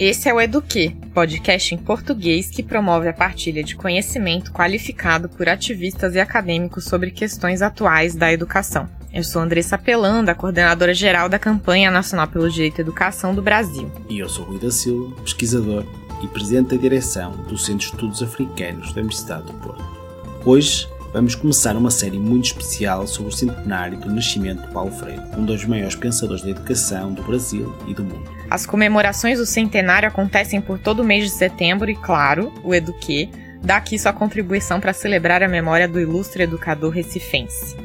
Esse é o Eduque, podcast em português que promove a partilha de conhecimento qualificado por ativistas e acadêmicos sobre questões atuais da educação. Eu sou Andressa Pelanda, coordenadora geral da Campanha Nacional pelo Direito à Educação do Brasil. E eu sou Rui da Silva, pesquisador e presidente da direção do Centro de Estudos Africanos da Universidade do Porto. Hoje vamos começar uma série muito especial sobre o centenário do nascimento de Paulo Freire, um dos maiores pensadores da educação do Brasil e do mundo. As comemorações do centenário acontecem por todo o mês de setembro e, claro, o Eduque dá aqui sua contribuição para celebrar a memória do ilustre educador recifense.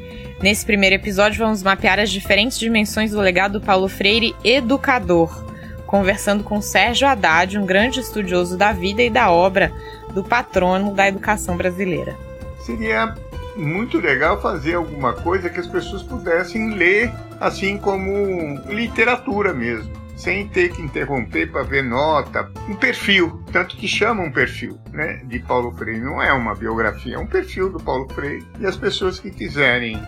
Nesse primeiro episódio, vamos mapear as diferentes dimensões do legado do Paulo Freire educador, conversando com Sérgio Haddad, um grande estudioso da vida e da obra do patrono da educação brasileira. Seria muito legal fazer alguma coisa que as pessoas pudessem ler, assim como literatura mesmo, sem ter que interromper para ver nota, um perfil, tanto que chama um perfil, né, de Paulo Freire. Não é uma biografia, é um perfil do Paulo Freire. E as pessoas que quiserem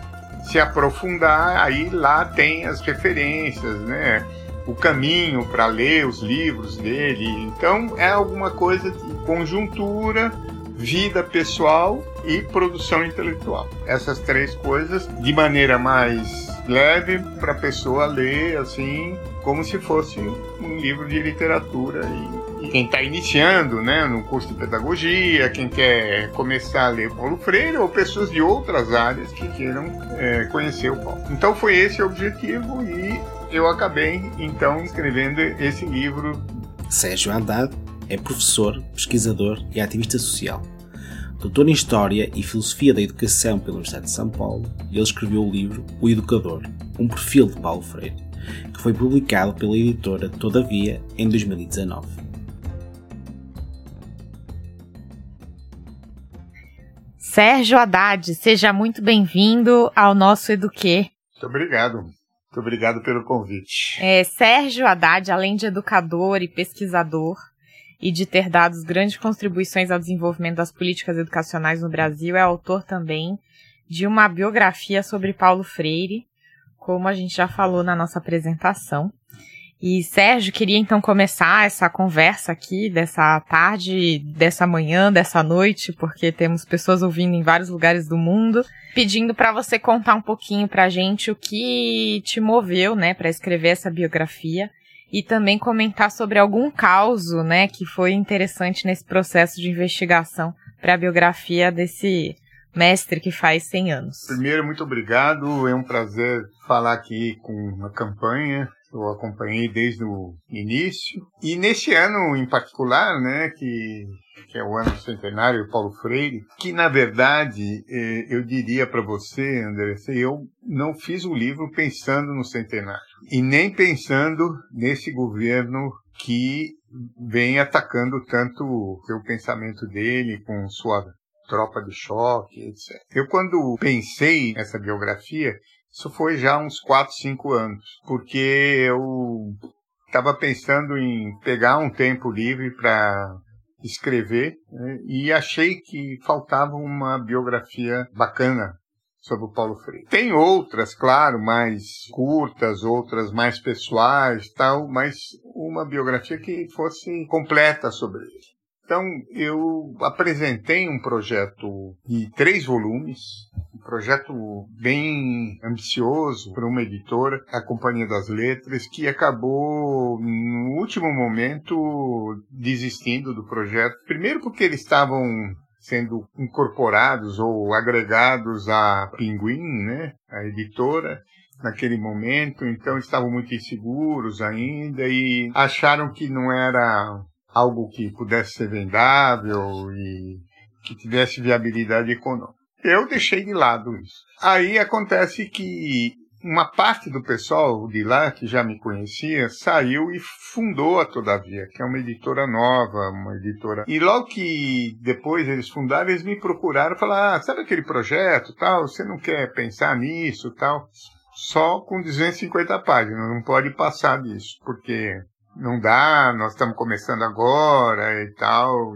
se aprofundar, aí lá tem as referências, né? O caminho para ler os livros dele. Então é alguma coisa de conjuntura, vida pessoal e produção intelectual. Essas três coisas de maneira mais leve para a pessoa ler assim como se fosse um livro de literatura e, e quem está iniciando né, no curso de pedagogia, quem quer começar a ler Paulo Freire ou pessoas de outras áreas que queiram é, conhecer o Paulo. Então foi esse o objetivo e eu acabei então escrevendo esse livro. Sérgio Haddad é professor, pesquisador e ativista social. Doutor em História e Filosofia da Educação pela Universidade de São Paulo, ele escreveu o livro O Educador, um perfil de Paulo Freire, que foi publicado pela editora Todavia em 2019. Sérgio Haddad, seja muito bem-vindo ao nosso Eduquê. Muito obrigado. Muito obrigado pelo convite. É, Sérgio Haddad, além de educador e pesquisador, e de ter dado grandes contribuições ao desenvolvimento das políticas educacionais no Brasil, é autor também de uma biografia sobre Paulo Freire, como a gente já falou na nossa apresentação. E Sérgio, queria então começar essa conversa aqui dessa tarde, dessa manhã, dessa noite, porque temos pessoas ouvindo em vários lugares do mundo, pedindo para você contar um pouquinho para a gente o que te moveu, né, para escrever essa biografia e também comentar sobre algum caso, né, que foi interessante nesse processo de investigação para a biografia desse mestre que faz 100 anos. Primeiro, muito obrigado. É um prazer falar aqui com a campanha. Eu acompanhei desde o início. E nesse ano em particular, né, que, que é o ano centenário Paulo Freire, que na verdade eh, eu diria para você, André, eu não fiz o livro pensando no centenário e nem pensando nesse governo que vem atacando tanto o pensamento dele com sua tropa de choque, etc. Eu quando pensei nessa biografia, isso foi já uns 4, 5 anos, porque eu estava pensando em pegar um tempo livre para escrever né, e achei que faltava uma biografia bacana sobre o Paulo Freire. Tem outras, claro, mais curtas, outras mais pessoais, tal, mas uma biografia que fosse completa sobre ele. Então, eu apresentei um projeto de três volumes, um projeto bem ambicioso para uma editora, a Companhia das Letras, que acabou, no último momento, desistindo do projeto. Primeiro porque eles estavam sendo incorporados ou agregados à Pinguim, né, a editora, naquele momento, então estavam muito inseguros ainda e acharam que não era algo que pudesse ser vendável e que tivesse viabilidade econômica. Eu deixei de lado isso. Aí acontece que uma parte do pessoal de lá, que já me conhecia, saiu e fundou a Todavia, que é uma editora nova, uma editora. E logo que depois eles fundaram, eles me procuraram falaram: ah, sabe aquele projeto tal? Você não quer pensar nisso tal? Só com 250 páginas, não pode passar disso, porque não dá, nós estamos começando agora e tal.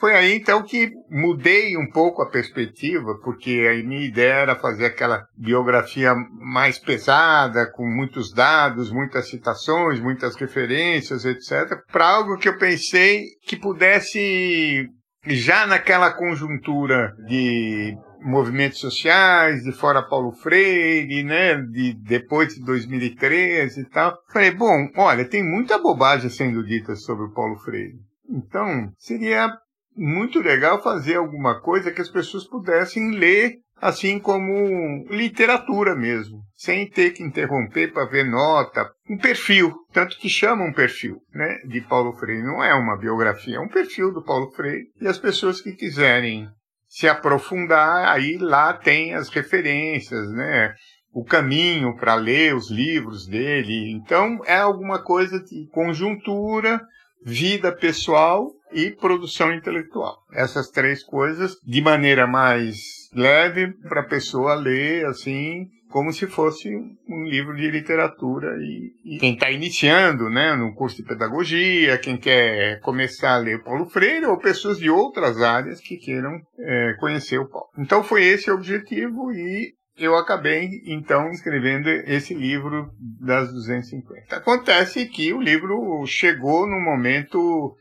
Foi aí então que mudei um pouco a perspectiva, porque a minha ideia era fazer aquela biografia mais pesada, com muitos dados, muitas citações, muitas referências, etc., para algo que eu pensei que pudesse, já naquela conjuntura de movimentos sociais, de fora Paulo Freire, né, de depois de 2013 e tal. Falei, bom, olha, tem muita bobagem sendo dita sobre o Paulo Freire. Então, seria muito legal fazer alguma coisa que as pessoas pudessem ler assim como literatura mesmo, sem ter que interromper para ver nota, um perfil, tanto que chama um perfil, né, de Paulo Freire, não é uma biografia, é um perfil do Paulo Freire, e as pessoas que quiserem se aprofundar, aí lá tem as referências, né, o caminho para ler os livros dele. Então é alguma coisa de conjuntura, vida pessoal e produção intelectual. Essas três coisas de maneira mais leve para a pessoa ler assim como se fosse um livro de literatura e, e quem está iniciando, né, no curso de pedagogia, quem quer começar a ler Paulo Freire ou pessoas de outras áreas que queiram é, conhecer o Paulo. Então foi esse o objetivo e eu acabei então escrevendo esse livro das 250. Acontece que o livro chegou num momento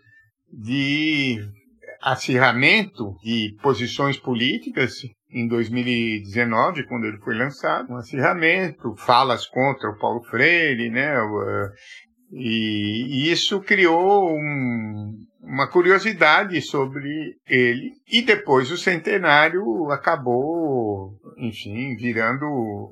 de acirramento de posições políticas em 2019, quando ele foi lançado, um acirramento, falas contra o Paulo Freire, né? E isso criou um, uma curiosidade sobre ele. E depois o centenário acabou, enfim, virando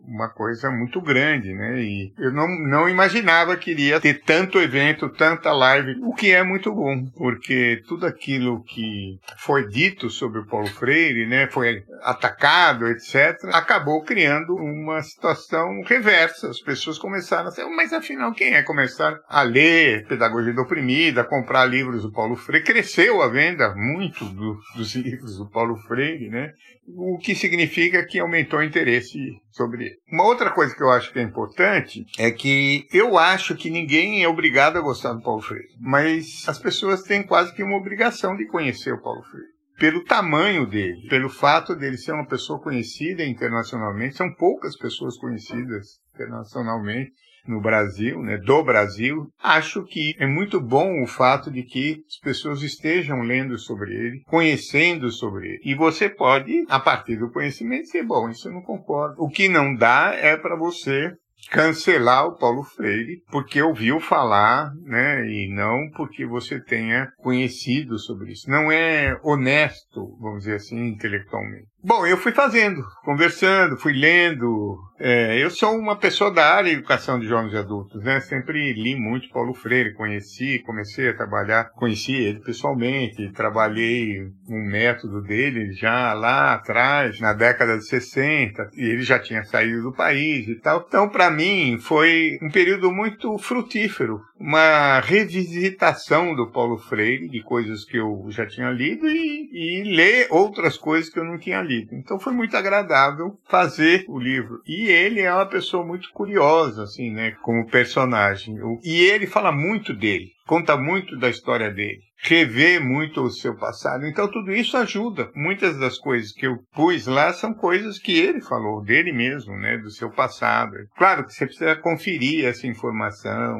uma coisa muito grande, né? E eu não, não imaginava que iria ter tanto evento, tanta live, o que é muito bom, porque tudo aquilo que foi dito sobre o Paulo Freire, né, foi atacado, etc., acabou criando uma situação reversa. As pessoas começaram a dizer, mas afinal, quem é começar a ler Pedagogia do Oprimido, a comprar livros do Paulo Freire? Cresceu a venda muito do, dos livros do Paulo Freire, né? O que significa que aumentou o interesse sobre ele. Uma outra coisa que eu acho que é importante é que eu acho que ninguém é obrigado a gostar do Paulo Freire, mas as pessoas têm quase que uma obrigação de conhecer o Paulo Freire pelo tamanho dele, pelo fato dele ser uma pessoa conhecida internacionalmente, são poucas pessoas conhecidas internacionalmente no Brasil, né, do Brasil, acho que é muito bom o fato de que as pessoas estejam lendo sobre ele, conhecendo sobre ele. E você pode, a partir do conhecimento, dizer, bom, isso eu não concordo. O que não dá é para você cancelar o Paulo Freire porque ouviu falar, né, e não porque você tenha conhecido sobre isso. Não é honesto, vamos dizer assim, intelectualmente. Bom, eu fui fazendo, conversando, fui lendo. É, eu sou uma pessoa da área de educação de jovens e adultos, né? Sempre li muito Paulo Freire, conheci, comecei a trabalhar, conheci ele pessoalmente, trabalhei um método dele já lá atrás, na década de 60, e ele já tinha saído do país e tal. Então, para mim, foi um período muito frutífero, uma revisitação do Paulo Freire, de coisas que eu já tinha lido e, e ler outras coisas que eu não tinha Então foi muito agradável fazer o livro. E ele é uma pessoa muito curiosa, assim, né, como personagem. E ele fala muito dele, conta muito da história dele, revê muito o seu passado. Então tudo isso ajuda. Muitas das coisas que eu pus lá são coisas que ele falou, dele mesmo, né, do seu passado. Claro que você precisa conferir essa informação,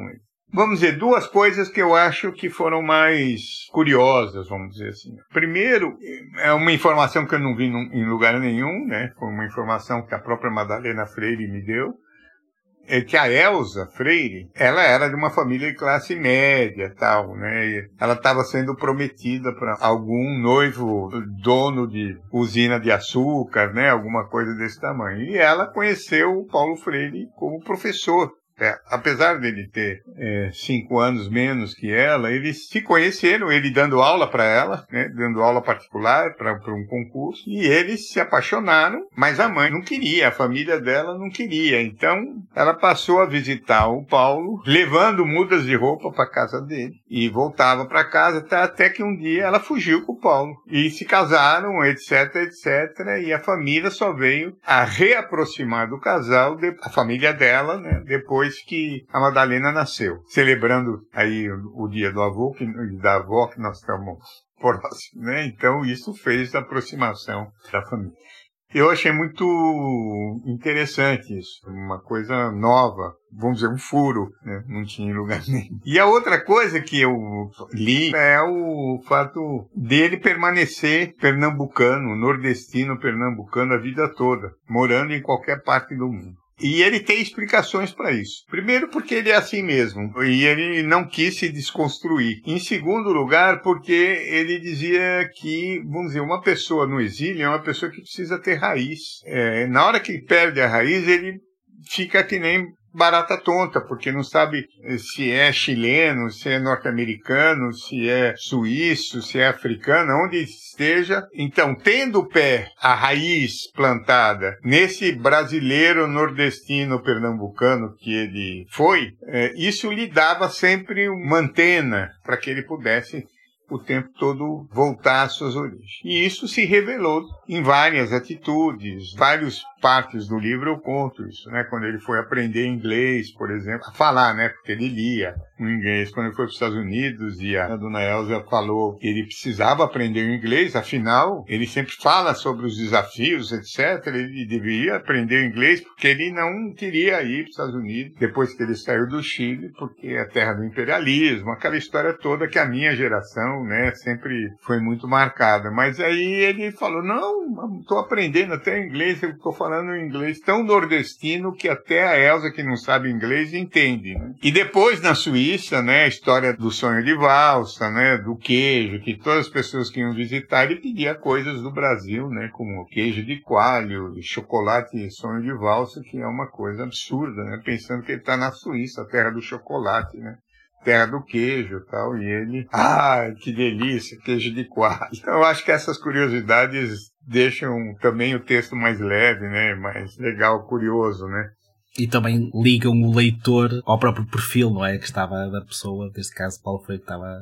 Vamos dizer, duas coisas que eu acho que foram mais curiosas, vamos dizer assim. Primeiro, é uma informação que eu não vi em lugar nenhum, né? Foi uma informação que a própria Madalena Freire me deu. É que a Elsa Freire, ela era de uma família de classe média, tal, né? ela estava sendo prometida para algum noivo dono de usina de açúcar, né? Alguma coisa desse tamanho. E ela conheceu o Paulo Freire como professor é, apesar dele ter é, cinco anos menos que ela, eles se conheceram, ele dando aula para ela, né, dando aula particular para um concurso, e eles se apaixonaram, mas a mãe não queria, a família dela não queria. Então ela passou a visitar o Paulo, levando mudas de roupa para casa dele. e voltava para casa até que um dia ela fugiu com o Paulo e se casaram, etc, etc, e a família só veio a reaproximar do casal, a família dela, né, depois que a Madalena nasceu, celebrando aí o, o dia do avô que, da avó que nós estamos próximos, né? Então isso fez a aproximação da família. Eu achei muito interessante isso, uma coisa nova, vamos dizer, um furo, né? não tinha lugar nenhum. E a outra coisa que eu li é o fato dele permanecer pernambucano, nordestino pernambucano a vida toda, morando em qualquer parte do mundo. E ele tem explicações para isso. Primeiro, porque ele é assim mesmo e ele não quis se desconstruir. Em segundo lugar, porque ele dizia que, vamos dizer, uma pessoa no exílio é uma pessoa que precisa ter raiz. É, na hora que ele perde a raiz, ele fica que nem barata tonta, porque não sabe eh, se é chileno, se é norte-americano, se é suíço, se é africano, onde esteja. Então, tendo o pé, a raiz plantada nesse brasileiro nordestino pernambucano que ele foi, é, isso lhe dava sempre uma antena para que ele pudesse o tempo todo voltar às suas origens. E isso se revelou em várias atitudes, vários partes do livro eu conto isso, né? Quando ele foi aprender inglês, por exemplo, a falar, né? Porque ele lia o inglês. Quando ele foi para os Estados Unidos e a dona Elza falou que ele precisava aprender o inglês, afinal, ele sempre fala sobre os desafios, etc. Ele deveria aprender o inglês porque ele não queria ir para os Estados Unidos depois que ele saiu do Chile, porque é a terra do imperialismo, aquela história toda que a minha geração, né, sempre foi muito marcada. Mas aí ele falou: não, estou aprendendo até inglês, eu estou falando inglês tão nordestino que até a Elsa, que não sabe inglês, entende. Né? E depois, na Suíça, né, a história do sonho de valsa, né, do queijo, que todas as pessoas que iam visitar, ele pedia coisas do Brasil, né, como queijo de coalho, chocolate sonho de valsa, que é uma coisa absurda, né, pensando que ele está na Suíça, a terra do chocolate, né terra do queijo tal, e ele, ah, que delícia, queijo de coalho. Então eu acho que essas curiosidades deixam também o texto mais leve, né? Mais legal, curioso, né? E também ligam o leitor ao próprio perfil, não é? Que estava da pessoa, neste caso Paulo Freire, que estava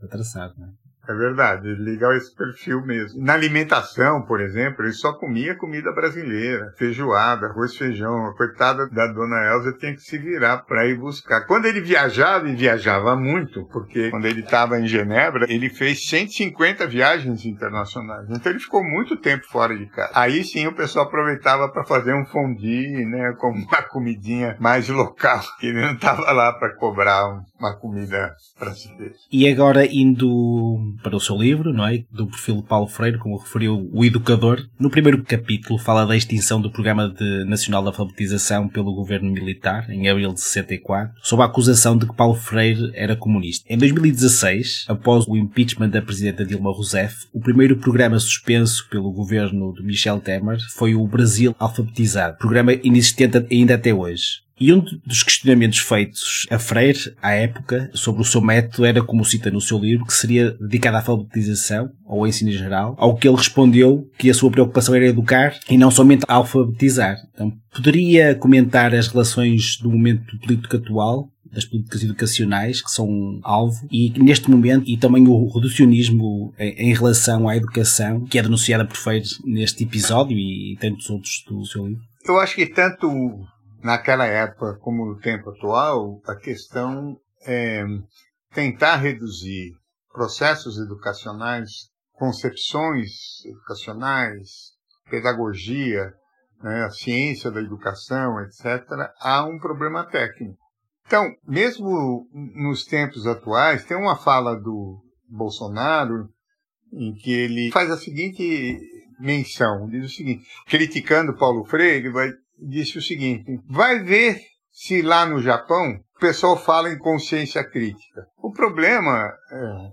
a traçar, não é? É verdade, legal esse perfil mesmo. Na alimentação, por exemplo, ele só comia comida brasileira, feijoada, arroz feijão. A coitada da dona Elza tinha que se virar para ir buscar. Quando ele viajava, e viajava muito, porque quando ele estava em Genebra, ele fez 150 viagens internacionais. Então ele ficou muito tempo fora de casa. Aí sim o pessoal aproveitava para fazer um fondue, né, com uma comidinha mais local, que ele não estava lá para cobrar uma comida brasileira. E agora indo para o seu livro, não é? Do perfil de Paulo Freire, como referiu o educador. No primeiro capítulo fala da extinção do Programa de Nacional de Alfabetização pelo governo militar, em abril de 64, sob a acusação de que Paulo Freire era comunista. Em 2016, após o impeachment da presidenta Dilma Rousseff, o primeiro programa suspenso pelo governo de Michel Temer foi o Brasil Alfabetizado, programa inexistente ainda até hoje. E um dos questionamentos feitos a Freire, à época, sobre o seu método era, como cita no seu livro, que seria dedicado à alfabetização, ou ao ensino em geral, ao que ele respondeu que a sua preocupação era educar e não somente alfabetizar. Então, poderia comentar as relações do momento político atual das políticas educacionais que são alvo e neste momento e também o reducionismo em, relação à educação que é denunciada por Freire neste episódio e tantos outros do seu livro? Eu acho que tanto naquela época como no tempo atual, a questão é tentar reduzir processos educacionais, concepções educacionais, pedagogia, né, a ciência da educação, etc., a um problema técnico. Então, mesmo nos tempos atuais, tem uma fala do Bolsonaro em que ele faz a seguinte menção, diz o seguinte, criticando Paulo Freire, vai disse o seguinte: vai ver se lá no Japão o pessoal fala em consciência crítica. O problema, é,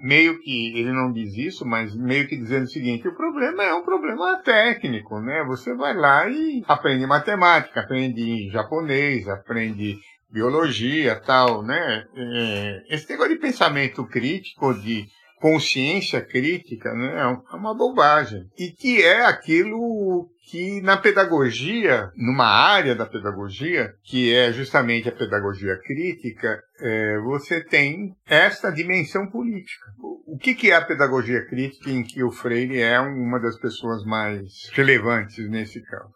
meio que ele não diz isso, mas meio que dizendo o seguinte: o problema é um problema técnico, né? Você vai lá e aprende matemática, aprende japonês, aprende biologia, tal, né? É, esse negócio de pensamento crítico, de consciência crítica né, é uma bobagem. E que é aquilo que na pedagogia, numa área da pedagogia, que é justamente a pedagogia crítica, é, você tem esta dimensão política. O que, que é a pedagogia crítica em que o Freire é uma das pessoas mais relevantes nesse campo?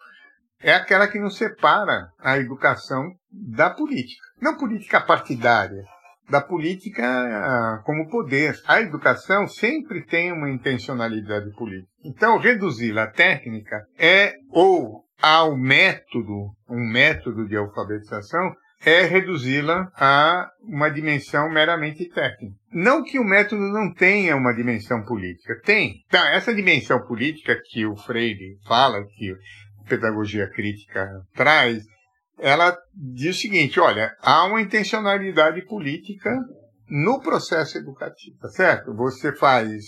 É aquela que nos separa a educação da política. Não política partidária, da política ah, como poder. A educação sempre tem uma intencionalidade política. Então, reduzi-la à técnica é ou ao método, um método de alfabetização, é reduzi-la a uma dimensão meramente técnica. Não que o método não tenha uma dimensão política, tem. Então, essa dimensão política que o Freire fala, que a pedagogia crítica traz, ela diz o seguinte: olha, há uma intencionalidade política no processo educativo, tá certo? Você faz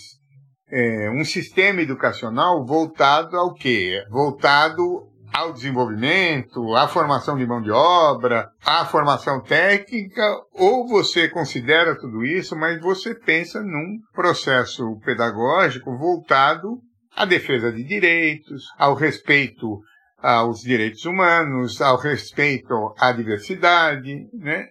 é, um sistema educacional voltado ao quê? Voltado ao desenvolvimento, à formação de mão de obra, à formação técnica, ou você considera tudo isso, mas você pensa num processo pedagógico voltado à defesa de direitos, ao respeito aos direitos humanos, ao respeito à diversidade, né?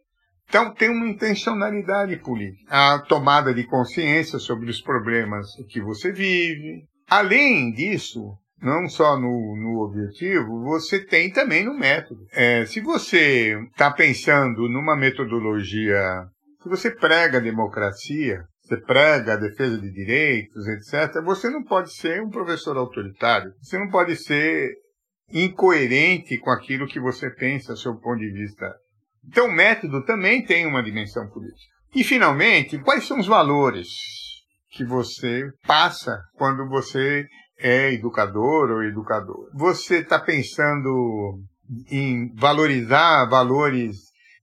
Então tem uma intencionalidade política, a tomada de consciência sobre os problemas que você vive. Além disso, não só no, no objetivo, você tem também no método. É, se você está pensando numa metodologia, se você prega a democracia, você prega a defesa de direitos, etc., você não pode ser um professor autoritário. Você não pode ser incoerente com aquilo que você pensa seu ponto de vista. Então, o método também tem uma dimensão política. E, finalmente, quais são os valores que você passa quando você é educador ou educador? Você está pensando em valorizar valores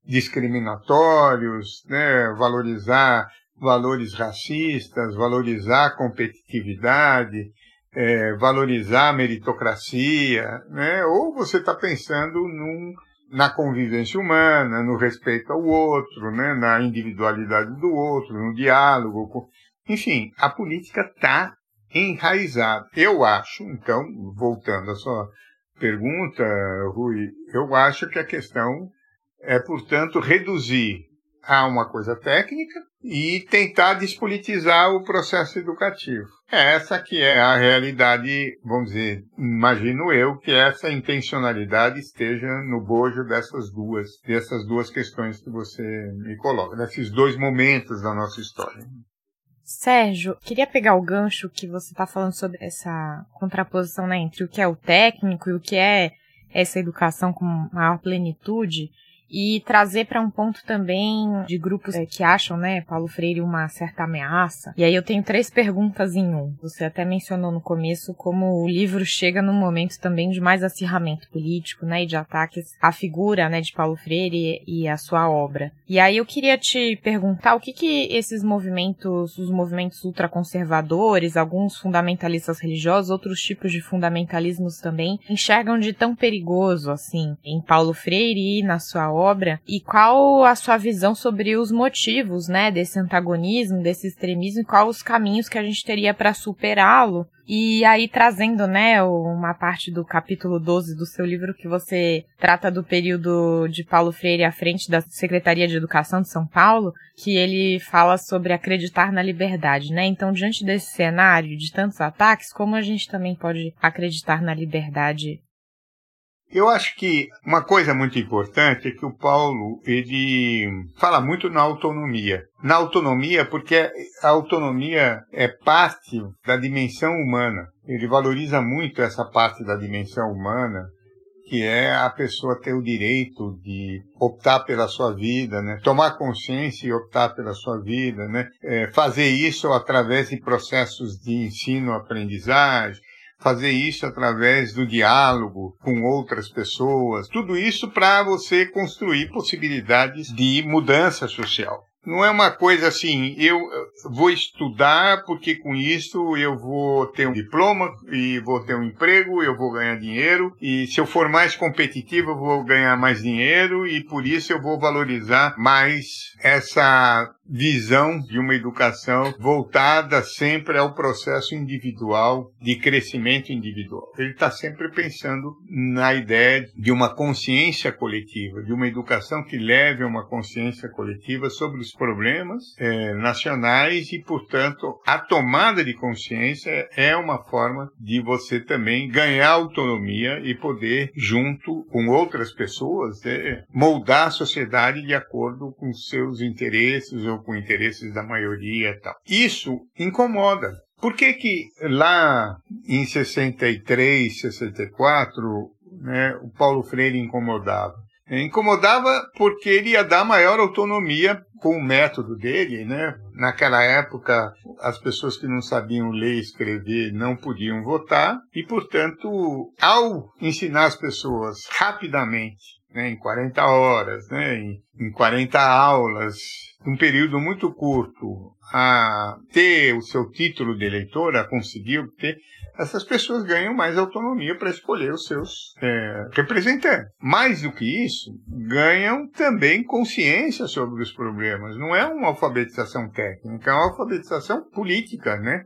discriminatórios, né? valorizar valores racistas, valorizar competitividade, é, valorizar a meritocracia, né? ou você está pensando num, na convivência humana, no respeito ao outro, né? na individualidade do outro, no diálogo. Com... Enfim, a política está enraizada. Eu acho, então, voltando à sua pergunta, Rui, eu acho que a questão é, portanto, reduzir a uma coisa técnica e tentar despolitizar o processo educativo. É essa que é a realidade, vamos dizer, imagino eu que essa intencionalidade esteja no bojo dessas duas, dessas duas questões que você me coloca, desses dois momentos da nossa história. Sérgio, queria pegar o gancho que você está falando sobre essa contraposição né, entre o que é o técnico e o que é essa educação com maior plenitude e trazer para um ponto também de grupos é, que acham, né, Paulo Freire uma certa ameaça. E aí eu tenho três perguntas em um. Você até mencionou no começo como o livro chega num momento também de mais acirramento político, né, e de ataques à figura, né, de Paulo Freire e, à sua obra. E aí eu queria te perguntar o que que esses movimentos, os movimentos ultraconservadores, alguns fundamentalistas religiosos, outros tipos de fundamentalismos também, enxergam de tão perigoso assim em Paulo Freire e na sua obra obra e qual a sua visão sobre os motivos, né, desse antagonismo, desse extremismo e quais os caminhos que a gente teria para superá-lo. E aí trazendo, né, uma parte do capítulo 12 do seu livro que você trata do período de Paulo Freire à frente da Secretaria de Educação de São Paulo, que ele fala sobre acreditar na liberdade, né? Então, diante desse cenário de tantos ataques, como a gente também pode acreditar na liberdade eu acho que uma coisa muito importante é que o Paulo ele fala muito na autonomia. Na autonomia, porque a autonomia é parte da dimensão humana. Ele valoriza muito essa parte da dimensão humana, que é a pessoa ter o direito de optar pela sua vida, né? tomar consciência e optar pela sua vida, né? É, fazer isso através de processos de ensino-aprendizagem, fazer isso através do diálogo com outras pessoas, tudo isso para você construir possibilidades de mudança social. Não é uma coisa assim, eu, vou estudar porque com isso eu vou ter um diploma e vou ter um emprego, eu vou ganhar dinheiro e se eu for mais competitivo eu vou ganhar mais dinheiro e por isso eu vou valorizar mais essa visão de uma educação voltada sempre ao processo individual, de crescimento individual. Ele está sempre pensando na ideia de uma consciência coletiva, de uma educação que leve a uma consciência coletiva sobre os problemas é, nacionais e, portanto, a tomada de consciência é uma forma de você também ganhar autonomia e poder, junto com outras pessoas, é, moldar a sociedade de acordo com seus interesses ou com interesses da maioria e tal. Isso incomoda. Por que que lá em 63, 64, né, o Paulo Freire incomodava? Incomodava porque ele ia dar maior autonomia com o método dele, né? Naquela época, as pessoas que não sabiam ler e escrever não podiam votar e, portanto, ao ensinar as pessoas rapidamente né, em 40 horas, né, em, em 40 aulas, um período muito curto, a ter o seu título de eleitor, a conseguir obter, essas pessoas ganham mais autonomia para escolher os seus é, representantes. Mais do que isso, ganham também consciência sobre os problemas. Não é uma alfabetização técnica, é uma alfabetização política, né?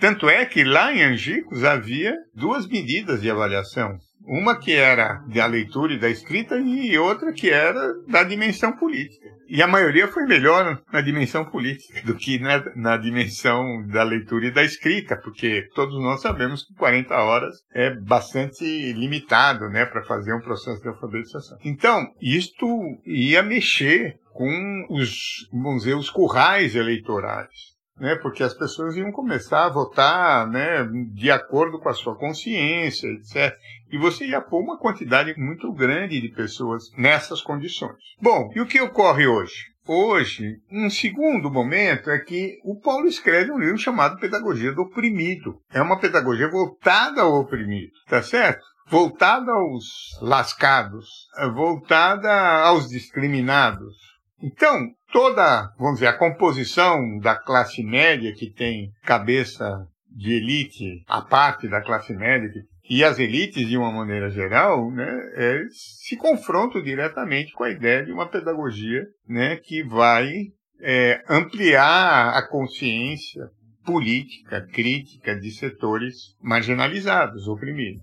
Tanto é que lá em Angicos havia duas medidas de avaliação. Uma que era da leitura e da escrita e outra que era da dimensão política. E a maioria foi melhor na dimensão política do que na, na dimensão da leitura e da escrita, porque todos nós sabemos que 40 horas é bastante limitado né, para fazer um processo de alfabetização. Então, isto ia mexer com os, vamos dizer, os currais eleitorais né, porque as pessoas iam começar a votar né, de acordo com a sua consciência, etc. E você ia pôr uma quantidade muito grande de pessoas nessas condições. Bom, e o que ocorre hoje? Hoje, um segundo momento é que o Paulo escreve um livro chamado Pedagogia do Oprimido. É uma pedagogia voltada ao oprimido, tá certo? Voltada aos lascados, voltada aos discriminados. Então, toda, vamos dizer, a composição da classe média que tem cabeça de elite, a parte da classe média e as elites de uma maneira geral, né, é, se confrontam diretamente com a ideia de uma pedagogia, né, que vai é, ampliar a consciência política, crítica de setores marginalizados, oprimidos.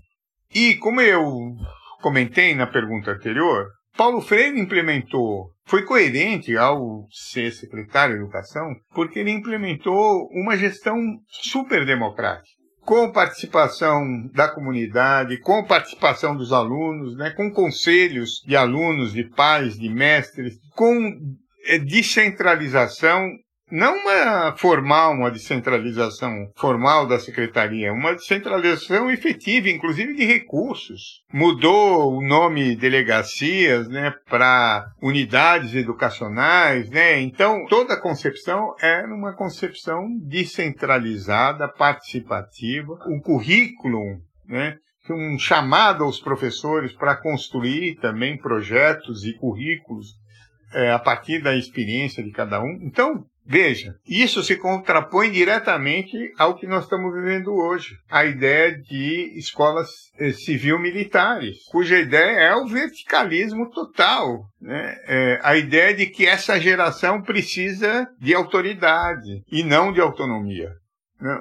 E como eu comentei na pergunta anterior, Paulo Freire implementou, foi coerente ao ser secretário de Educação, porque ele implementou uma gestão super democrática com participação da comunidade, com participação dos alunos, né, com conselhos de alunos, de pais, de mestres, com eh, descentralização não uma formal, uma descentralização formal da secretaria, uma descentralização efetiva, inclusive de recursos. Mudou o nome delegacias, né, para unidades educacionais, né? Então, toda a concepção é uma concepção descentralizada, participativa. O currículo, né, um chamado aos professores para construir também projetos e currículos é, a partir da experiência de cada um. Então, Veja, isso se contrapõe diretamente ao que nós estamos vivendo hoje. A ideia de escolas eh, civil-militares, cuja ideia é o verticalismo total. Né? É, a ideia de que essa geração precisa de autoridade e não de autonomia.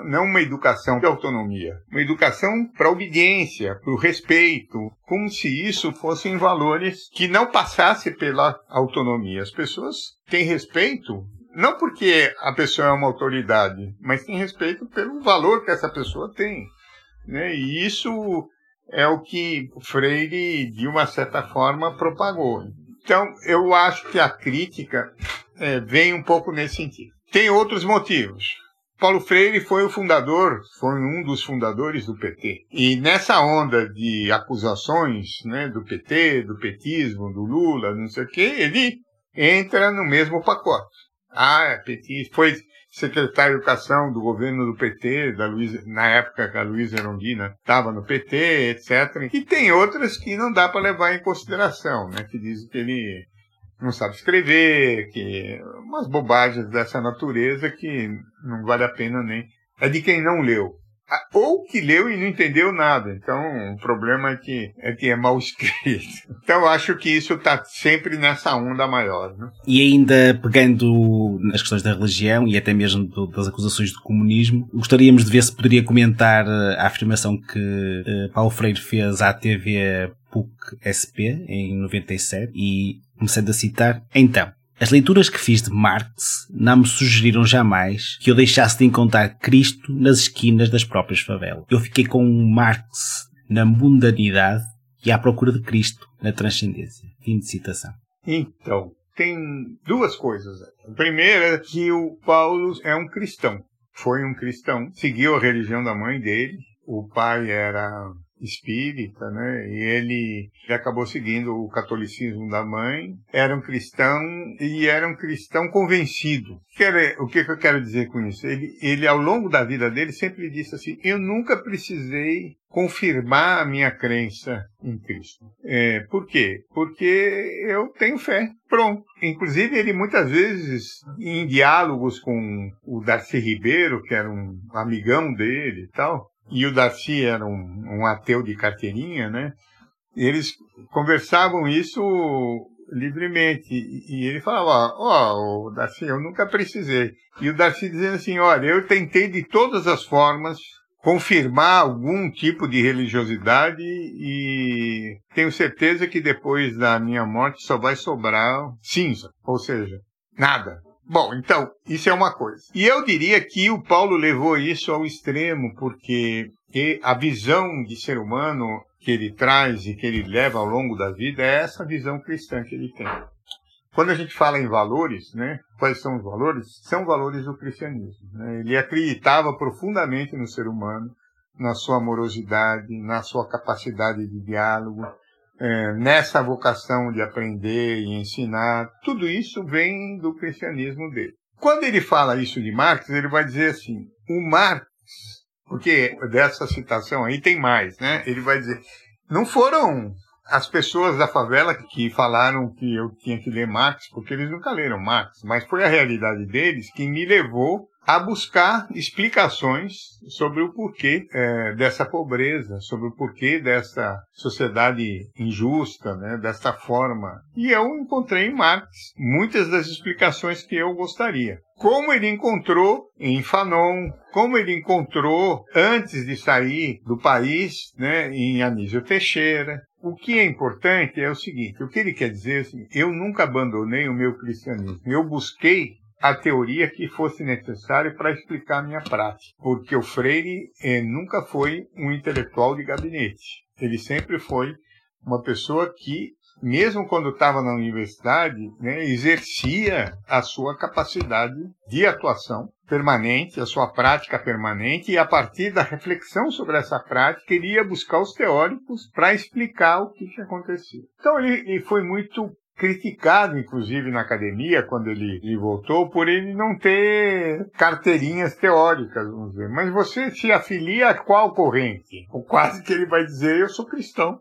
Não uma educação de autonomia, uma educação para obediência, para o respeito, como se isso fossem valores que não passasse pela autonomia. As pessoas têm respeito não porque a pessoa é uma autoridade, mas tem respeito pelo valor que essa pessoa tem. Né? E isso é o que Freire, de uma certa forma, propagou. Então, eu acho que a crítica é, vem um pouco nesse sentido. Tem outros motivos. Paulo Freire foi o fundador, foi um dos fundadores do PT. E nessa onda de acusações né, do PT, do petismo, do Lula, não sei o quê, ele entra no mesmo pacote. Ah, petista. Foi secretário de Educação do governo do PT, da Luiza, na época que a Luísa Erondina estava no PT, etc. E tem outras que não dá para levar em consideração, né? Que dizem que ele não sabe escrever, que umas bobagens dessa natureza que não vale a pena nem. É de quem não leu. Ou que leu e não entendeu nada. Então, o problema é que é, que é mal escrito. Então, acho que isso está sempre nessa onda maior. Né? E ainda pegando nas questões da religião e até mesmo do, das acusações do comunismo, gostaríamos de ver se poderia comentar eh, a afirmação que uh, Paulo Freire fez à TV PUC-SP em 97 e começando a citar, então, as leituras que fiz de Marx não me sugeriram jamais que eu deixasse de encontrar Cristo nas esquinas das próprias favelas. Eu fiquei com Marx na mundanidade e à procura de Cristo na transcendência. Fim de citação. Então, tem duas coisas. A primeira é que o Paulo é um cristão. Foi um cristão, seguiu a religião da mãe dele. O pai era espírita, né? E ele, acabou seguindo o catolicismo da mãe. Era um cristão e era um cristão convencido. O que eu quero dizer com isso? Ele, ele, ao longo da vida dele, sempre disse assim: Eu nunca precisei confirmar a minha crença em Cristo. É, por quê? Porque eu tenho fé. Pronto. Inclusive, ele muitas vezes, em diálogos com o Darcy Ribeiro, que era um amigão dele e tal, e o Darcy era um, um ateu de carteirinha, né? Eles conversavam isso livremente. E ele falava, ó, oh, Darcy, eu nunca precisei. E o Darcy dizendo assim, olha, eu tentei de todas as formas confirmar algum tipo de religiosidade e tenho certeza que depois da minha morte só vai sobrar cinza, ou seja, nada. Bom, então, isso é uma coisa. E eu diria que o Paulo levou isso ao extremo, porque a visão de ser humano que ele traz e que ele leva ao longo da vida é essa visão cristã que ele tem. Quando a gente fala em valores, né, quais são os valores? São valores do cristianismo. Né? Ele acreditava profundamente no ser humano, na sua amorosidade, na sua capacidade de diálogo, é, nessa vocação de aprender e ensinar, tudo isso vem do cristianismo dele. Quando ele fala isso de Marx, ele vai dizer assim: o Marx, porque dessa citação aí tem mais, né? Ele vai dizer: não foram as pessoas da favela que falaram que eu tinha que ler Marx, porque eles nunca leram Marx, mas foi a realidade deles que me levou a buscar explicações sobre o porquê é, dessa pobreza, sobre o porquê dessa sociedade injusta, né, dessa forma. E eu encontrei em Marx muitas das explicações que eu gostaria. Como ele encontrou em Fanon, como ele encontrou antes de sair do país, né, em Anísio Teixeira. O que é importante é o seguinte: o que ele quer dizer é assim, eu nunca abandonei o meu cristianismo. Eu busquei a teoria que fosse necessária para explicar a minha prática, porque o Freire eh, nunca foi um intelectual de gabinete. Ele sempre foi uma pessoa que, mesmo quando estava na universidade, né, exercia a sua capacidade de atuação permanente, a sua prática permanente, e a partir da reflexão sobre essa prática, ele ia buscar os teóricos para explicar o que, que acontecia. Então ele, ele foi muito criticado, inclusive, na academia, quando ele, ele, voltou, por ele não ter carteirinhas teóricas, vamos dizer. Mas você se afilia a qual corrente? Ou quase que ele vai dizer, eu sou cristão.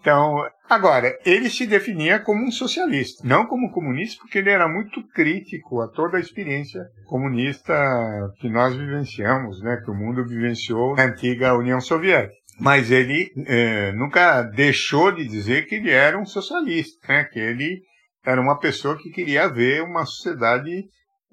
Então, agora, ele se definia como um socialista, não como comunista, porque ele era muito crítico a toda a experiência comunista que nós vivenciamos, né, que o mundo vivenciou na antiga União Soviética mas ele é, nunca deixou de dizer que ele era um socialista, né? que ele era uma pessoa que queria ver uma sociedade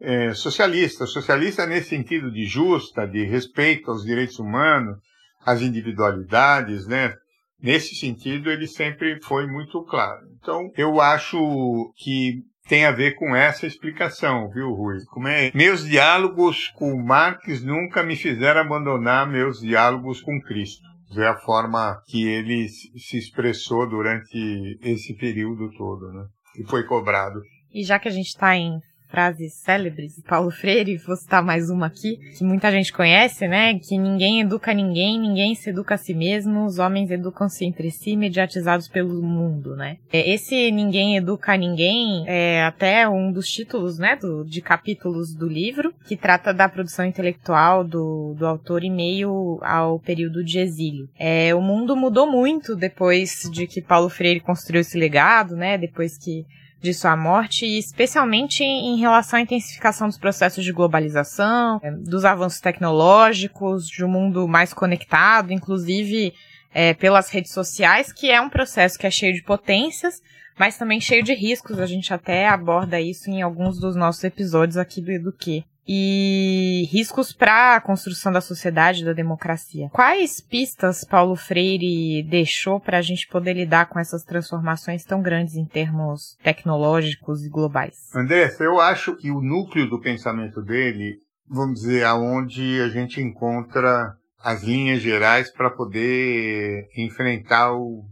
é, socialista. Socialista nesse sentido de justa, de respeito aos direitos humanos, às individualidades, né? Nesse sentido, ele sempre foi muito claro. Então, eu acho que tem a ver com essa explicação, viu, Rui? Como é? Meus diálogos com Marx nunca me fizeram abandonar meus diálogos com Cristo ver a forma que ele se expressou durante esse período todo, né? E foi cobrado. E já que a gente está em frases célebres de Paulo Freire, vou citar mais uma aqui, que muita gente conhece, né? Que ninguém educa ninguém, ninguém se educa a si mesmo, os homens educam-se entre si, mediatizados pelo mundo, né? É, esse ninguém educa ninguém é até um dos títulos, né, do, de capítulos do livro, que trata da produção intelectual do, do autor em meio ao período de exílio. É, o mundo mudou muito depois de que Paulo Freire construiu esse legado, né? Depois que de sua morte, e especialmente em relação à intensificação dos processos de globalização, é, dos avanços tecnológicos, de um mundo mais conectado, inclusive é, pelas redes sociais, que é um processo que é cheio de potências, mas também cheio de riscos. A gente até aborda isso em alguns dos nossos episódios aqui do Eduque. E riscos para a construção da sociedade, da democracia. Quais pistas Paulo Freire deixou para a gente poder lidar com essas transformações tão grandes em termos tecnológicos e globais? André, eu acho que o núcleo do pensamento dele, vamos dizer, aonde a gente encontra as linhas gerais para poder enfrentar o,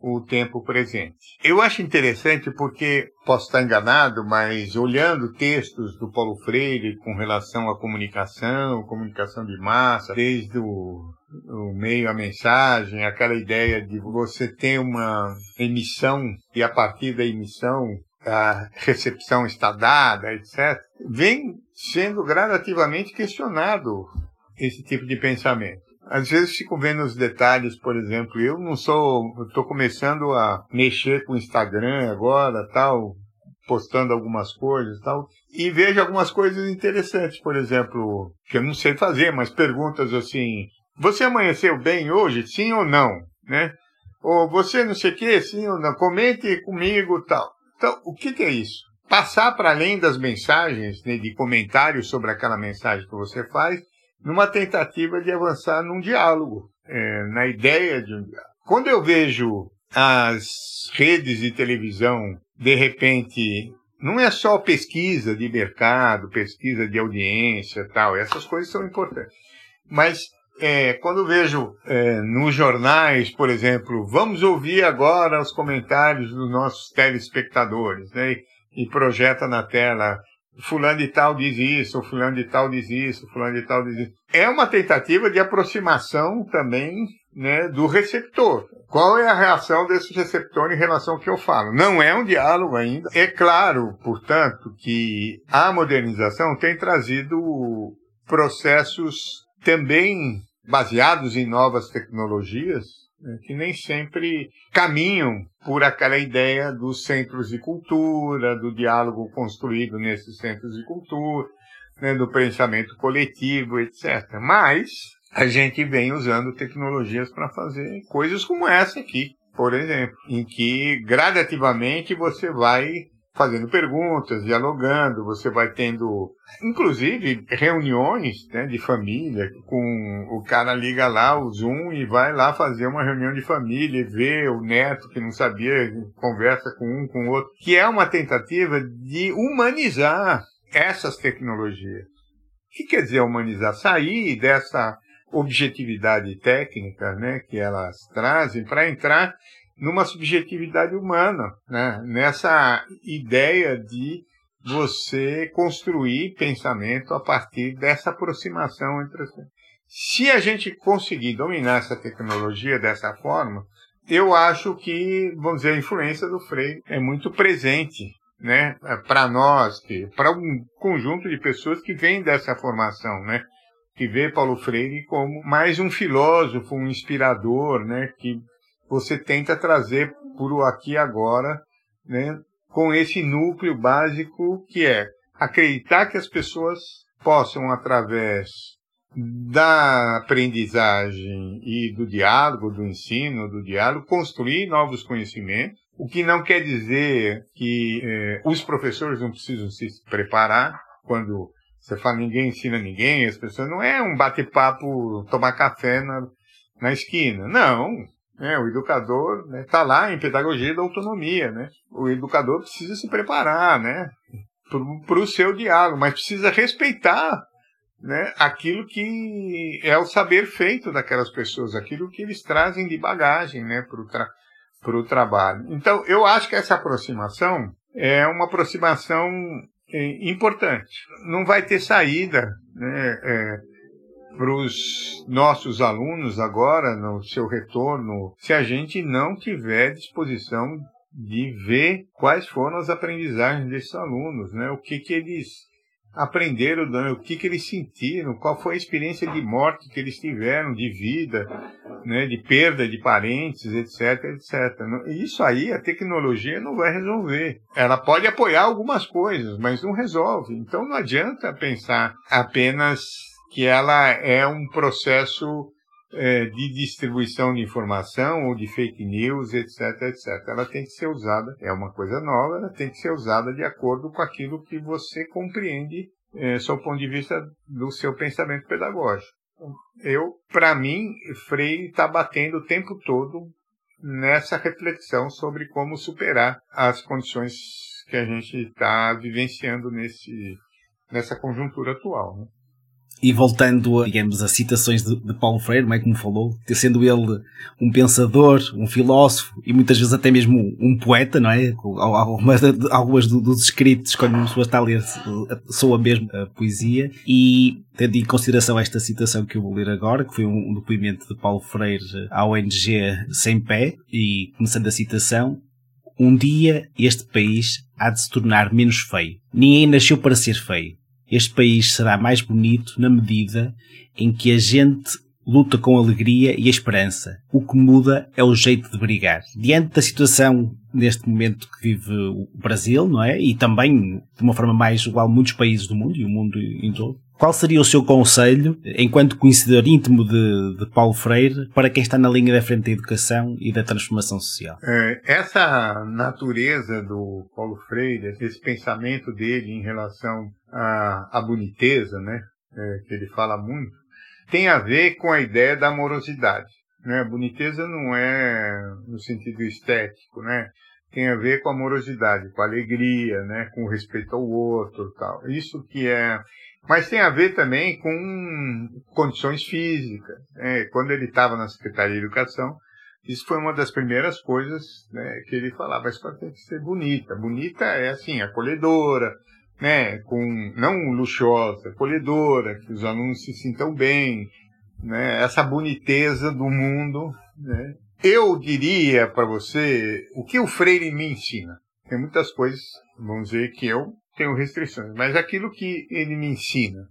o tempo presente. Eu acho interessante porque, posso estar enganado, mas olhando textos do Paulo Freire com relação à comunicação, comunicação de massa, desde o, o meio, a mensagem, aquela ideia de você ter uma emissão e a partir da emissão a recepção está dada, etc., vem sendo gradativamente questionado esse tipo de pensamento. Às vezes fico vendo os detalhes, por exemplo, eu não sou, estou começando a mexer com o Instagram agora, tal, postando algumas coisas, tal, e vejo algumas coisas interessantes, por exemplo, que eu não sei fazer, mas perguntas assim: você amanheceu bem hoje, sim ou não, né? Ou você não sei o que, sim ou não? Comente comigo, tal. Então, o que, que é isso? Passar para além das mensagens, né, de comentários sobre aquela mensagem que você faz numa tentativa de avançar num diálogo, é, na ideia de um diálogo. Quando eu vejo as redes de televisão, de repente, não é só pesquisa de mercado, pesquisa de audiência tal, essas coisas são importantes. Mas é, quando vejo é, nos jornais, por exemplo, vamos ouvir agora os comentários dos nossos telespectadores, né? E projeta na tela fulano de tal diz isso, fulano de tal diz isso, fulano de tal diz isso. É uma tentativa de aproximação também né, do receptor. Qual é a reação desse receptor em relação ao que eu falo? Não é um diálogo ainda. É claro, portanto, que a modernização tem trazido processos também baseados em novas tecnologias, que nem sempre caminham por aquela ideia dos centros de cultura, do diálogo construído nesses centros de cultura, né, do pensamento coletivo, etc. Mas a gente vem usando tecnologias para fazer coisas como essa aqui, por exemplo, em que gradativamente você vai fazendo perguntas, dialogando, você vai tendo, inclusive, reuniões né, de família, com o cara liga lá o Zoom e vai lá fazer uma reunião de família e vê o neto que não sabia, conversa com um, com o outro, que é uma tentativa de humanizar essas tecnologias. O que quer dizer humanizar? Sair dessa objetividade técnica né, que elas trazem para entrar numa subjetividade humana, né? nessa ideia de você construir pensamento a partir dessa aproximação entre as Se a gente conseguir dominar essa tecnologia dessa forma, eu acho que, vamos dizer, a influência do Freire é muito presente, né, para nós, para um conjunto de pessoas que vêm dessa formação, né, que vê Paulo Freire como mais um filósofo, um inspirador, né, que você tenta trazer o aqui e agora, né, com esse núcleo básico que é acreditar que as pessoas possam, através da aprendizagem e do diálogo, do ensino, do diálogo, construir novos conhecimentos, o que não quer dizer que eh, os professores não precisam se preparar quando você fala ninguém ensina ninguém, as pessoas não é um bate-papo, tomar café na, na esquina. Não, é, o educador está né, tá lá em pedagogia da autonomia, né? O educador precisa se preparar, né? Para o seu diálogo, mas precisa respeitar né, aquilo que é o saber feito daquelas pessoas, aquilo que eles trazem de bagagem né, para o tra trabalho. Então, eu acho que essa aproximação é uma aproximação é, importante. Não vai ter saída. Né, é, para os nossos alunos agora, no seu retorno, se a gente não tiver disposição de ver quais foram as aprendizagens desses alunos, né? O que que eles aprenderam o que, que eles sentiram, qual foi a experiência de morte que eles tiveram, de vida, né, de perda de parentes, etc, etc. Isso aí a tecnologia não vai resolver. Ela pode apoiar algumas coisas, mas não resolve. Então não adianta pensar apenas que ela é um processo é, de distribuição de informação ou de fake news, etc, etc. Ela tem que ser usada, é uma coisa nova, ela tem que ser usada de acordo com aquilo que você compreende é, sob o ponto de vista do seu pensamento pedagógico. Eu, para mim, Freire está batendo o tempo todo nessa reflexão sobre como superar as condições que a gente está vivenciando nesse, nessa conjuntura atual. Né? E voltando, a, digamos, a citações de, de Paulo Freire, não é como falou, sendo ele um pensador, um filósofo e muitas vezes até mesmo um, poeta, não é? Algumas, algumas dos escritos, quando uma pessoa está a ler, soa mesmo a poesia. E tendo em consideração esta citação que eu vou ler agora, que foi um, depoimento de Paulo Freire à ONG Sem Pé, e começando a citação, um dia este país há de se tornar menos feio. Ninguém nasceu para ser feio este país será mais bonito na medida em que a gente luta com alegria e esperança. O que muda é o jeito de brigar. Diante da situação neste momento que vive o Brasil, não é? E também de uma forma mais igual muitos países do mundo e o mundo em todo. Qual seria o seu conselho, enquanto conhecedor íntimo de, de, Paulo Freire, para quem está na linha da frente da educação e da transformação social? É, essa natureza do Paulo Freire, esse pensamento dele em relação à, à boniteza, né, é, que ele fala muito, tem a ver com a ideia da amorosidade. Né? A boniteza não é no sentido estético, né? tem a ver com a amorosidade, com a alegria, né? com o respeito ao outro, tal. Isso que é mas tem a ver também com condições físicas. Né? Quando ele estava na Secretaria de Educação, isso foi uma das primeiras coisas né, que ele falava. Escola tem que ser bonita. Bonita é assim, acolhedora, né, com não luxuosa, acolhedora, que os alunos se sintam bem, né, essa boniteza do mundo. Né. Eu diria para você o que o Freire me ensina. Tem muitas coisas, vamos dizer, que eu tenho restrições, mas aquilo que ele me ensina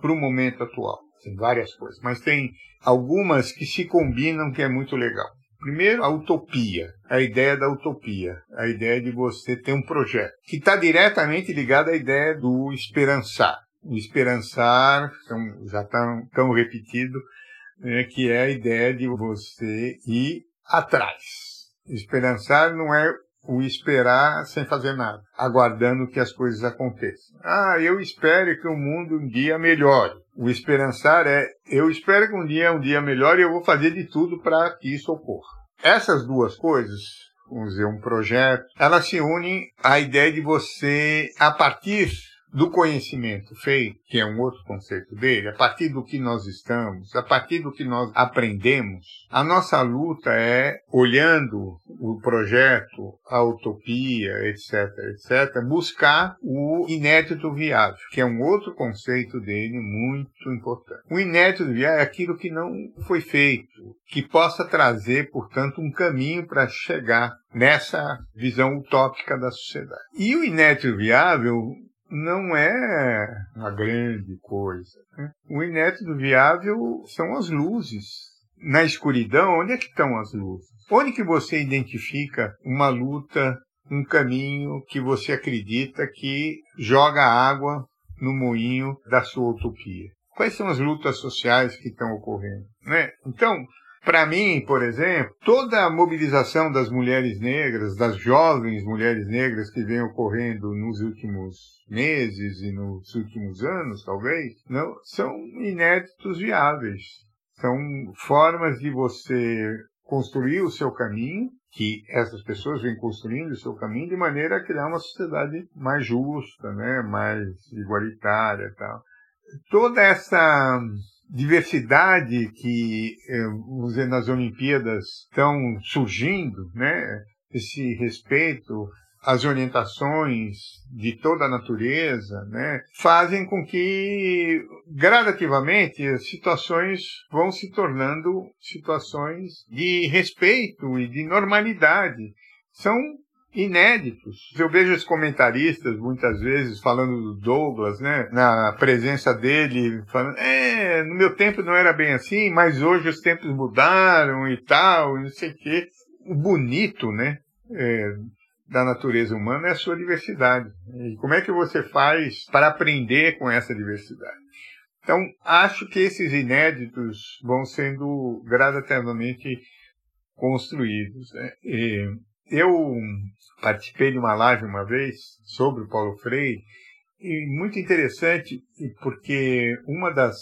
para o momento atual, tem várias coisas, mas tem algumas que se combinam que é muito legal. Primeiro, a utopia, a ideia da utopia, a ideia de você ter um projeto, que está diretamente ligada à ideia do esperançar. O esperançar, já está tão repetido, né, que é a ideia de você ir atrás. Esperançar não é o esperar sem fazer nada, aguardando que as coisas aconteçam. Ah, eu espero que o mundo um dia melhore. O esperançar é eu espero que um dia um dia melhore e eu vou fazer de tudo para que isso ocorra. Essas duas coisas, vamos dizer, um projeto, elas se unem à ideia de você, a partir do conhecimento feito, que é um outro conceito dele, a partir do que nós estamos, a partir do que nós aprendemos, a nossa luta é, olhando o projeto, a utopia, etc., etc., buscar o inédito viável, que é um outro conceito dele muito importante. O inédito viável é aquilo que não foi feito, que possa trazer, portanto, um caminho para chegar nessa visão utópica da sociedade. E o inédito viável não é uma grande coisa. Né? O inédito viável são as luzes. Na escuridão, onde é que estão as luzes? Onde que você identifica uma luta, um caminho que você acredita que joga água no moinho da sua utopia? Quais são as lutas sociais que estão ocorrendo? Né? Então, para mim, por exemplo, toda a mobilização das mulheres negras, das jovens mulheres negras que vem ocorrendo nos últimos meses e nos últimos anos, talvez, não, são inéditos viáveis. São formas de você construir o seu caminho, que essas pessoas vêm construindo o seu caminho de maneira a criar uma sociedade mais justa, né, mais igualitária, tal. Toda essa diversidade que eh, vamos dizer, nas Olimpíadas estão surgindo, né? esse respeito às orientações de toda a natureza, né? fazem com que gradativamente as situações vão se tornando situações de respeito e de normalidade. São inéditos. Eu vejo os comentaristas muitas vezes falando do Douglas, né, na presença dele, falando, é, no meu tempo não era bem assim, mas hoje os tempos mudaram e tal, não sei o quê. O bonito, né, é, da natureza humana é a sua diversidade. E como é que você faz para aprender com essa diversidade? Então, acho que esses inéditos vão sendo gradativamente construídos. Né? Eu participei de uma live uma vez sobre o Paulo Freire, e muito interessante, porque uma das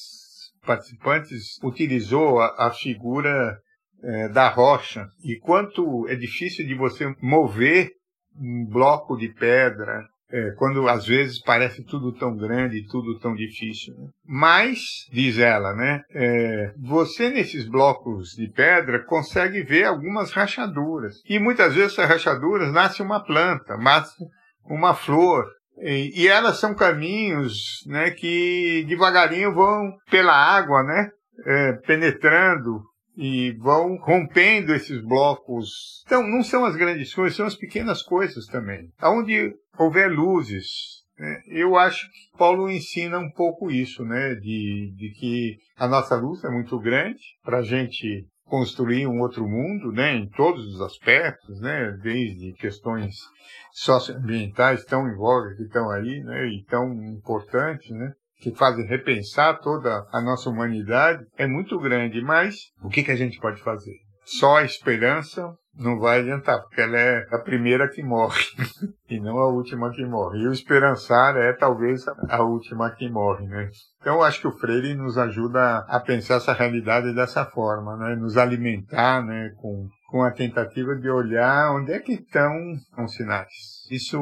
participantes utilizou a, a figura é, da rocha, e quanto é difícil de você mover um bloco de pedra, é, quando às vezes parece tudo tão grande tudo tão difícil. Né? Mas, diz ela, né, é, você nesses blocos de pedra consegue ver algumas rachaduras. E muitas vezes essas rachaduras nasce uma planta, nasce uma flor. E, e elas são caminhos né, que devagarinho vão pela água, né, é, penetrando e vão rompendo esses blocos. Então, não são as grandes coisas, são as pequenas coisas também. Onde houver luzes, né? eu acho que Paulo ensina um pouco isso, né? De, de que a nossa luz é muito grande para a gente construir um outro mundo, né? Em todos os aspectos, né? Desde questões socioambientais tão em voga que estão aí, né? E tão importantes, né? Que fazem repensar toda a nossa humanidade é muito grande, mas o que, que a gente pode fazer? Só a esperança não vai adiantar, porque ela é a primeira que morre e não a última que morre. E o esperançar é talvez a última que morre, né? Então eu acho que o Freire nos ajuda a pensar essa realidade dessa forma, né? Nos alimentar, né? Com, com a tentativa de olhar onde é que estão os sinais. Isso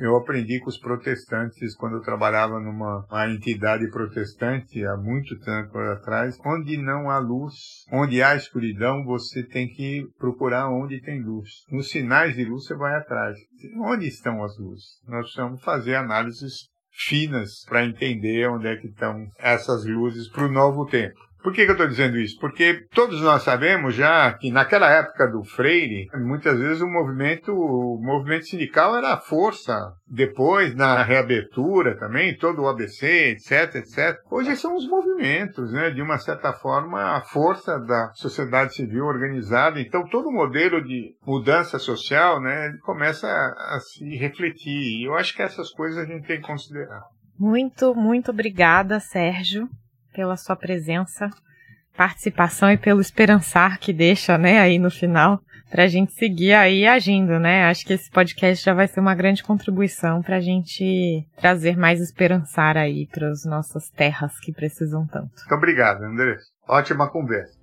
eu aprendi com os protestantes quando eu trabalhava numa entidade protestante há muito tempo atrás, onde não há luz, onde há escuridão, você tem que procurar onde tem luz. Nos sinais de luz você vai atrás. Onde estão as luzes? Nós precisamos fazer análises finas para entender onde é que estão essas luzes para o novo tempo. Por que, que eu estou dizendo isso? Porque todos nós sabemos já que naquela época do Freire, muitas vezes o movimento, o movimento sindical era a força. Depois, na reabertura também, todo o ABC, etc, etc. Hoje são os movimentos, né? De uma certa forma, a força da sociedade civil organizada. Então, todo o modelo de mudança social, né? Começa a, a se refletir. E eu acho que essas coisas a gente tem que considerar. Muito, muito obrigada, Sérgio pela sua presença, participação e pelo esperançar que deixa, né, aí no final, para a gente seguir aí agindo, né? Acho que esse podcast já vai ser uma grande contribuição para a gente trazer mais esperançar aí para as nossas terras que precisam tanto. Muito obrigado, André. Ótima conversa.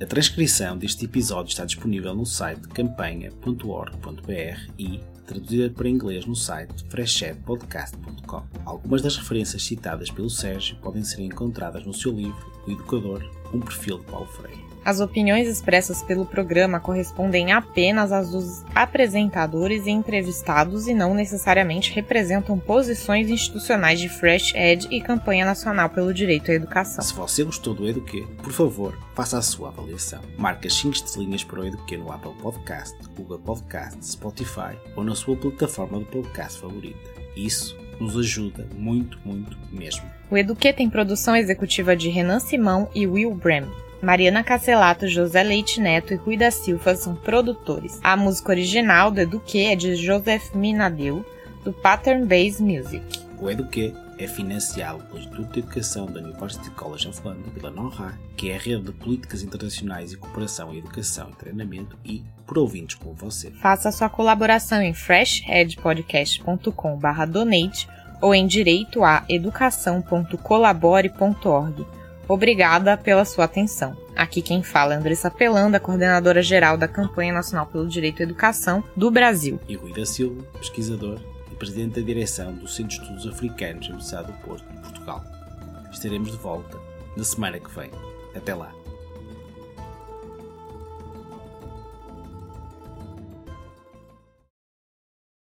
A transcrição deste episódio está disponível no site campanha.org.br e traduzida para inglês no site freshchatpodcast.com. Algumas das referências citadas pelo Sérgio podem ser encontradas no seu livro O Educador, um perfil de Paulo Freire. As opiniões expressas pelo programa correspondem apenas às dos apresentadores e entrevistados e não necessariamente representam posições institucionais de Fresh Ed e campanha nacional pelo direito à educação. Se você gostou do Eduque, por favor, faça a sua avaliação. Marque as 5 estrelinhas para o Eduque no Apple Podcast, Google Podcast, Spotify ou na sua plataforma de podcast favorita. Isso nos ajuda muito, muito mesmo. O Eduque tem produção executiva de Renan Simão e Will Brem. Mariana Cacelato, José Leite Neto e Rui da Silva são produtores. A música original do Eduque é de Joseph Minadeu, do Pattern Base Music. O Eduque é financiado pelo Instituto de Educação da University College of London, pela NORA, que é a rede de políticas internacionais e cooperação em educação e treinamento, e por ouvintes como você. Faça sua colaboração em freshheadpodcast.com/donate ou em direito a educação.colabore.org. Obrigada pela sua atenção. Aqui quem fala é Andressa Pelanda, coordenadora geral da Campanha Nacional pelo Direito à Educação do Brasil. E Rui da Silva, pesquisador e presidente da direção do Centro de Estudos Africanos, Universidade do Porto, Portugal. Estaremos de volta na semana que vem. Até lá.